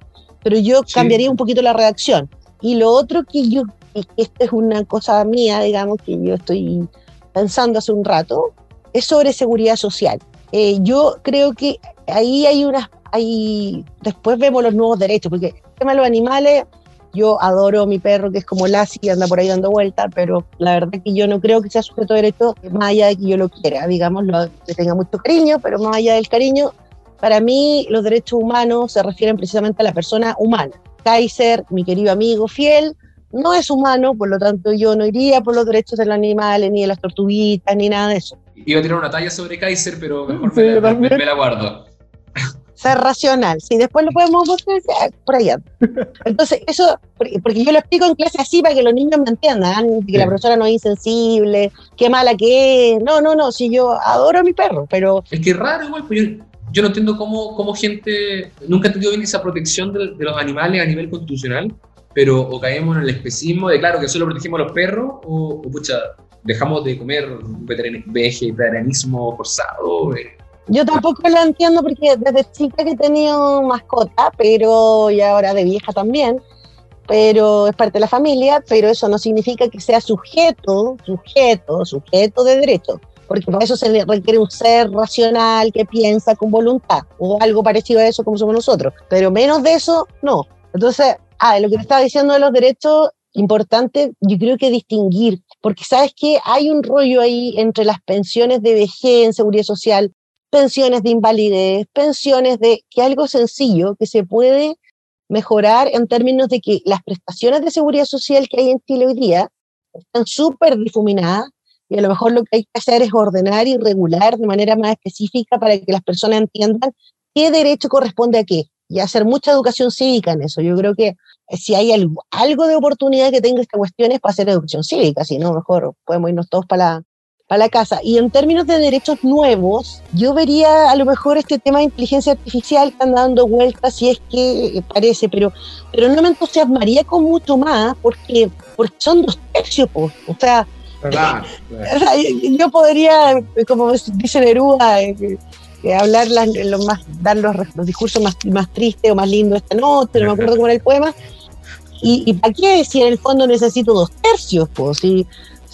pero yo Sí. cambiaría un poquito la redacción. Y lo otro que yo, y esta es una cosa mía, digamos, que yo estoy pensando hace un rato, es sobre seguridad social. Eh, yo creo que ahí hay unas, hay, después vemos los nuevos derechos, porque el tema de los animales, yo adoro a mi perro que es como Lassie, que anda por ahí dando vueltas, pero la verdad que yo no creo que sea sujeto de derecho, más allá de que yo lo quiera, digamos, lo, que tenga mucho cariño, pero más allá del cariño, para mí los derechos humanos se refieren precisamente a la persona humana. Kaiser, mi querido amigo fiel, no es humano, por lo tanto yo no iría por los derechos de los animales, ni de las tortuguitas, ni nada de eso. Iba a tirar una talla sobre Kaiser, pero mejor Sí, me, la, me la guardo. Ser racional. Si después lo podemos mostrar, por allá. [LAUGHS] Entonces, eso, porque yo lo explico en clase así para que los niños me entiendan, que la Sí. profesora no es insensible, qué mala que es. No, no, no, si yo adoro a mi perro, pero Es que es raro igual, pues yo, yo no entiendo cómo, cómo gente nunca ha entendido bien esa protección de, de los animales a nivel constitucional, pero o caemos en el especismo de, claro, que solo protegemos a los perros, o, o, pucha, dejamos de comer vegetarianismo forzado. eh. Yo tampoco lo entiendo porque desde chica que he tenido mascota, pero y ahora de vieja también, pero es parte de la familia, pero eso no significa que sea sujeto, sujeto, sujeto de derecho, porque para eso se requiere un ser racional que piensa con voluntad, o algo parecido a eso como somos nosotros, pero menos de eso, no. Entonces, ah, lo que te estaba diciendo de los derechos, importante, yo creo que distinguir, porque sabes que hay un rollo ahí entre las pensiones de vejez en seguridad social, pensiones de invalidez, pensiones de que algo sencillo que se puede mejorar en términos de que las prestaciones de seguridad social que hay en Chile hoy día están súper difuminadas y a lo mejor lo que hay que hacer es ordenar y regular de manera más específica para que las personas entiendan qué derecho corresponde a qué y hacer mucha educación cívica en eso. Yo creo que si hay algo, algo de oportunidad que tenga esta cuestión es para hacer educación cívica, si no, mejor podemos irnos todos para la, para la casa. Y en términos de derechos nuevos, yo vería a lo mejor este tema de inteligencia artificial que anda dando vueltas, si es que parece, pero, pero no me entusiasmaría con mucho más porque, porque son dos tercios, o sea, [LAUGHS] yo podría, como dice Neruda, eh, hablar lo más, dar los, discursos más, más tristes o más lindos esta noche, no me acuerdo cómo era el poema. ¿Y, y para qué si en el fondo necesito dos tercios? Pues, si,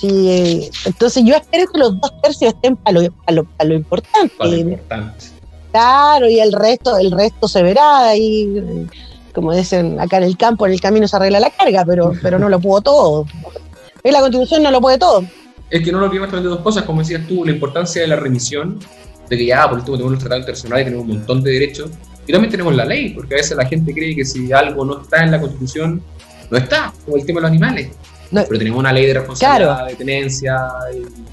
eh, entonces yo espero que los dos tercios estén para lo, lo, lo, importante. Para lo importante. Claro, y el resto, el resto se verá y como dicen acá en el campo, en el camino se arregla la carga, pero, [LAUGHS] pero no lo puedo todo. La constitución no lo puede todo. Es que no lo olvidemos también de dos cosas, como decías tú, la importancia de la remisión de que ya, por último, tenemos los tratados internacionales, tenemos un montón de derechos, y también tenemos la ley, porque a veces la gente cree que si algo no está en la Constitución, no está, como el tema de los animales. Pero tenemos una ley de responsabilidad, de tenencia, y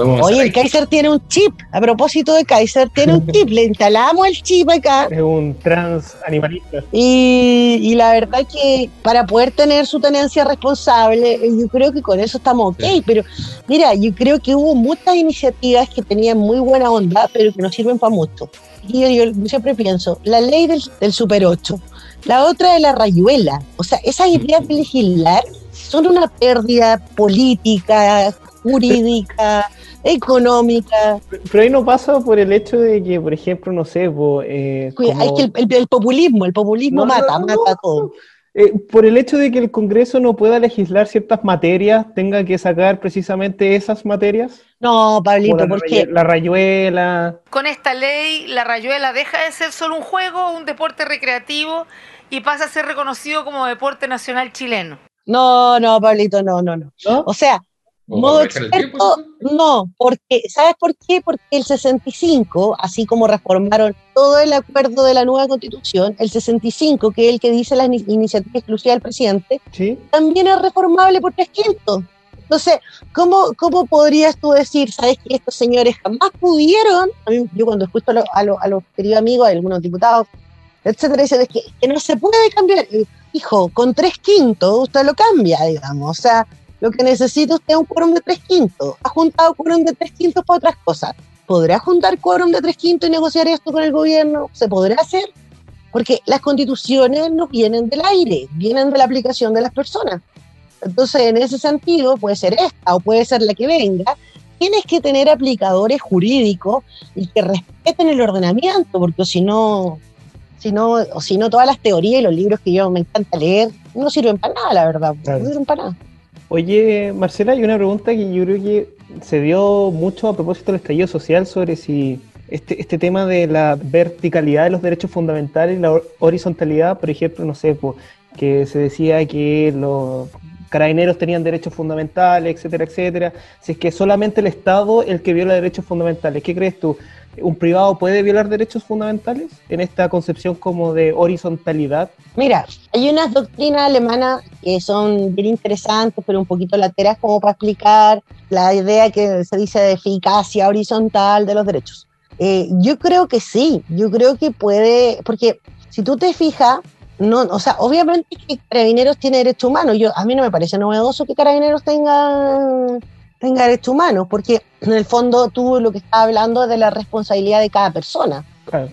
Oye, el Kaiser tiene un chip. A propósito de Kaiser, tiene un chip. Le instalamos el chip acá. Es un trans animalista. Y, y, la verdad que para poder tener su tenencia responsable, yo creo que con eso estamos ok. Pero mira, yo creo que hubo muchas iniciativas que tenían muy buena onda, pero que no sirven para mucho. Y yo, siempre pienso, la ley del, del Super 8, la otra de la rayuela. O sea, esas ideas de legislar son una pérdida política, jurídica económica. Pero ahí no pasa por el hecho de que, por ejemplo, no sé, eh, que el, populismo, el populismo mata, mata todo. Eh, por el hecho de que el Congreso no pueda legislar ciertas materias, tenga que sacar precisamente esas materias. No, Pablito, ¿por qué? La rayuela. Con esta ley, la rayuela deja de ser solo un juego, un deporte recreativo y pasa a ser reconocido como deporte nacional chileno. No, no, Pablito, no, no, no. O sea, Modo experto, no, porque, ¿sabes por qué? Porque el 65, así como reformaron todo el acuerdo de la nueva constitución, el 65, que es el que dice la iniciativa exclusiva del presidente, también es reformable por tres quintos. Entonces, ¿cómo, ¿cómo podrías tú decir, sabes que estos señores jamás pudieron? A mí, yo cuando escucho a, a, los queridos amigos, a algunos diputados, etcétera, dicen que, que no se puede cambiar. Hijo, con tres quintos usted lo cambia, digamos. O sea, lo que necesita usted es un quórum de tres quintos. Ha juntado quórum de tres quintos para otras cosas. ¿Podrá juntar quórum de tres quintos y negociar esto con el gobierno? ¿Se podrá hacer? Porque las constituciones no vienen del aire, vienen de la aplicación de las personas. Entonces, en ese sentido, puede ser esta o puede ser la que venga, tienes que tener aplicadores jurídicos y que respeten el ordenamiento, porque si no, si no, o si no, todas las teorías y los libros que yo me encanta leer no sirven para nada, la verdad, no sirven para nada. Oye, Marcela, hay una pregunta que yo creo que se dio mucho a propósito del estallido social sobre si este, este tema de la verticalidad de los derechos fundamentales y la horizontalidad, por ejemplo, no sé, pues, que se decía que los carabineros tenían derechos fundamentales, etcétera, etcétera. Si es que solamente el Estado el que viola derechos fundamentales, ¿qué crees tú? ¿Un privado puede violar derechos fundamentales en esta concepción como de horizontalidad? Mira, hay unas doctrinas alemanas que son bien interesantes, pero un poquito lateras como para explicar la idea que se dice de eficacia horizontal de los derechos. Eh, yo creo que sí, yo creo que puede, porque si tú te fijas, no, o sea, obviamente que Carabineros tiene derechos humanos. Yo, a mí no me parece novedoso que Carabineros tenga, tenga derechos humanos, porque en el fondo tú lo que estás hablando es de la responsabilidad de cada persona.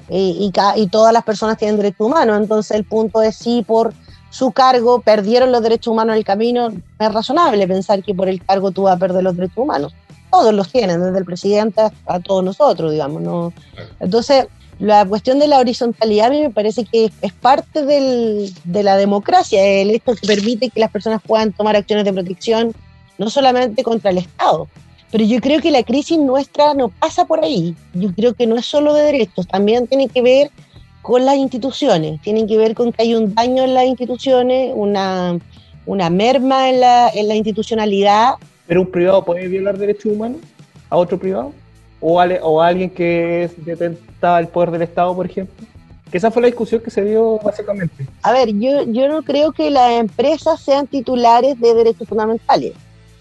Y, y, todas las personas tienen derechos humanos. Entonces el punto es si por su cargo perdieron los derechos humanos en el camino. Es razonable pensar que por el cargo tú vas a perder los derechos humanos. Todos los tienen, desde el presidente a todos nosotros, digamos. ¿no? Entonces, la cuestión de la horizontalidad a mí me parece que es parte del, de la democracia, el esto que permite que las personas puedan tomar acciones de protección, no solamente contra el Estado. Pero yo creo que la crisis nuestra no pasa por ahí. Yo creo que no es solo de derechos, también tiene que ver con las instituciones, tiene que ver con que hay un daño en las instituciones, una, una merma en la, en la institucionalidad. ¿Pero un privado puede violar derechos humanos a otro privado? ¿O, a alguien que es- detenta el poder del Estado, por ejemplo? Que esa fue la discusión que se dio básicamente. A ver, yo, yo no creo que las empresas sean titulares de derechos fundamentales.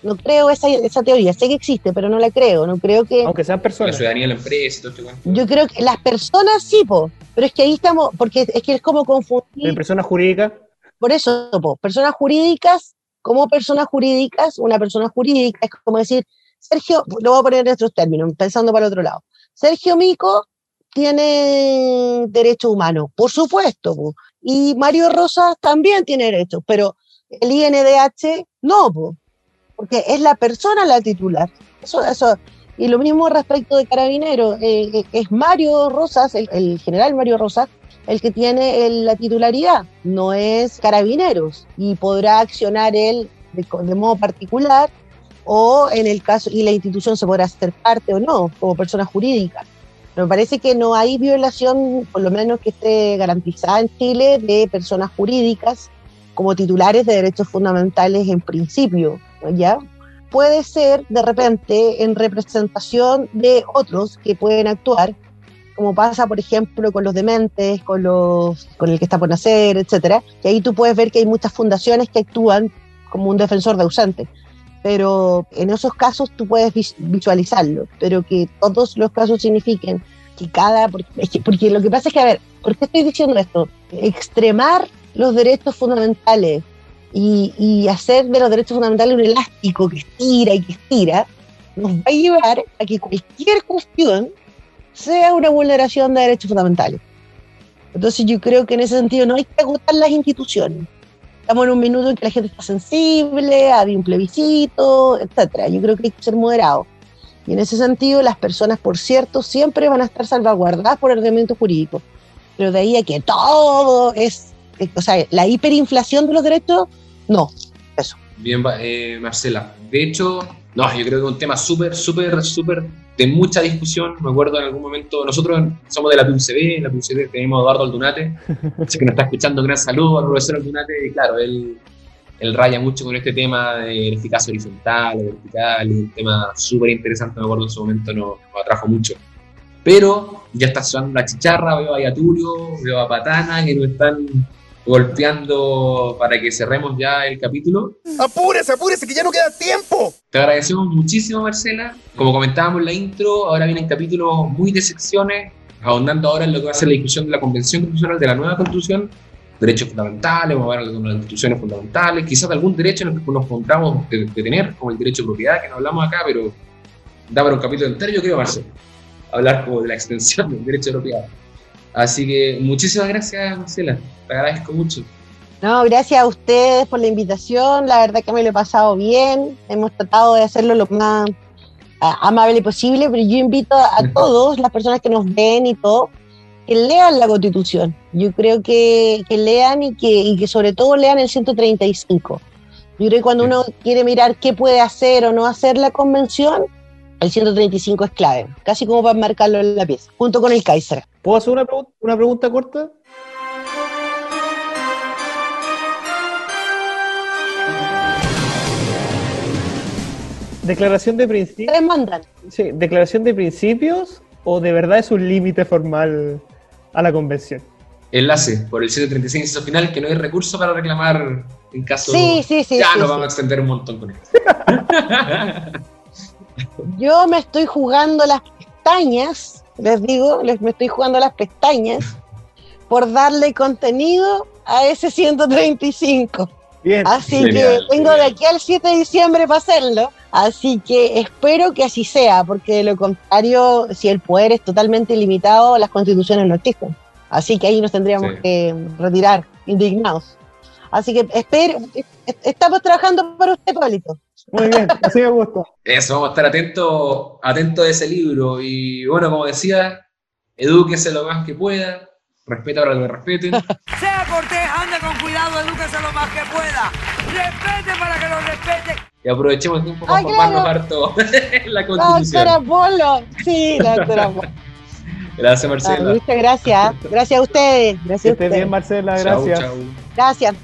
No creo esa, esa teoría. Sé que existe, pero no la creo. No creo que. Aunque sean La personas. ciudadanía de la empresa y todo este cuento. Yo creo que las personas sí, po. Pero es que ahí estamos, porque es que es como confundir. En personas jurídicas, Por eso, po, personas jurídicas, como personas jurídicas, una persona jurídica es como decir, Sergio, lo voy a poner en estos términos, pensando para el otro lado. Sergio Mico tiene derecho humano, por supuesto, y Mario Rosas también tiene derechos, pero el INDH no, po, porque es la persona la titular. Eso, eso. Y lo mismo respecto de Carabineros, eh, eh, es Mario Rosas, el, general Mario Rosas, el que tiene la titularidad, no es Carabineros, y podrá accionar él de, de modo particular o en el caso, y la institución se podrá hacer parte o no, como persona jurídica. Me parece que no hay violación, por lo menos que esté garantizada en Chile, de personas jurídicas como titulares de derechos fundamentales en principio, ¿ya? Puede ser de repente en representación de otros que pueden actuar, como pasa, por ejemplo, con los dementes, con, los, con el que está por nacer, etcétera, que ahí tú puedes ver que hay muchas fundaciones que actúan como un defensor de ausente. Pero en esos casos tú puedes vis- visualizarlo, pero que todos los casos signifiquen que cada. Porque lo que pasa es que, a ver, ¿por qué estoy diciendo esto? Extremar los derechos fundamentales y, y hacer de los derechos fundamentales un elástico que estira y que estira, nos va a llevar a que cualquier cuestión sea una vulneración de derechos fundamentales. Entonces yo creo que en ese sentido no hay que agotar las instituciones. Estamos en un minuto en que la gente está sensible, había un plebiscito, etcétera. Yo creo que hay que ser moderado. Y en ese sentido, las personas, por cierto, siempre van a estar salvaguardadas por ordenamiento jurídico. Pero de ahí a que todo es, eh, o sea, la hiperinflación de los derechos, no. Eso. Bien, eh, Marcela. De hecho, no, yo creo que es un tema súper, súper, súper de mucha discusión. Me acuerdo en algún momento, nosotros somos de la PUCB, en la PUCB tenemos a Eduardo Aldunate, [LAUGHS] así que nos está escuchando, un gran saludo al profesor Aldunate, y claro, él, él raya mucho con este tema de eficacia horizontal, vertical, un tema súper interesante, me acuerdo en su momento, nos, nos atrajo mucho. Pero ya está sonando la chicharra, veo a Yaturio, veo a Patana, que nos están golpeando para que cerremos ya el capítulo. ¡Apúrese, apúrese, que ya no queda tiempo! Te agradecemos muchísimo, Marcela. Como comentábamos en la intro, ahora vienen capítulos muy de secciones, ahondando ahora en lo que va a ser la discusión de la Convención Constitucional de la nueva Constitución, derechos fundamentales, vamos a ver algunas instituciones fundamentales, quizás de algún derecho en el que nos encontramos de, de tener, como el derecho de propiedad, que no hablamos acá, pero da para un capítulo entero, yo creo, Marcela, hablar como de la extensión del derecho de propiedad. Así que muchísimas gracias, Marcela. Te agradezco mucho. No, gracias a ustedes por la invitación. La verdad que me lo he pasado bien. Hemos tratado de hacerlo lo más amable posible, pero yo invito a, a todos, las personas que nos ven y todo, que lean la Constitución. Yo creo que, que lean y que, y que sobre todo lean el 135. Yo creo que cuando uno quiere mirar qué puede hacer o no hacer la convención, el 135 es clave, casi como para marcarlo en la pieza, junto con el Kaiser. ¿Puedo hacer una, una pregunta corta? Declaración de principios. mandan. Sí, declaración de principios o de verdad es un límite formal a la convención. Enlace por el 136 inciso final que no hay recurso para reclamar en caso. Sí, sí, sí, Ya sí, nos sí. vamos a extender un montón con esto. [LAUGHS] Yo me estoy jugando las pestañas, les digo, les, me estoy jugando las pestañas por darle contenido a ese 135. Bien. Así Genial, que tengo de aquí al 7 de diciembre para hacerlo. Así que espero que así sea, porque de lo contrario, si el poder es totalmente ilimitado, las constituciones no existen. Así que ahí nos tendríamos Sí. que retirar, indignados. Así que espero, est- estamos trabajando para usted, Pablito. Muy bien, así me gusta. Eso, vamos a estar atentos atentos a ese libro. Y bueno, como decía, edúquese lo más que pueda, respeta para que lo respeten. [LAUGHS] Sea cortés, anda con cuidado, edúquese lo más que pueda. Respete para que lo respete. Y aprovechemos el tiempo para Ay, formarnos claro. harto [LAUGHS] en la La constitución. doctora Polo. Sí, la doctora Polo. [LAUGHS] Gracias, Ah, Marcela. muchas gracias. Gracias a ustedes. Gracias Que a ustedes. bien, Marcela, Chau, gracias. chau. Gracias.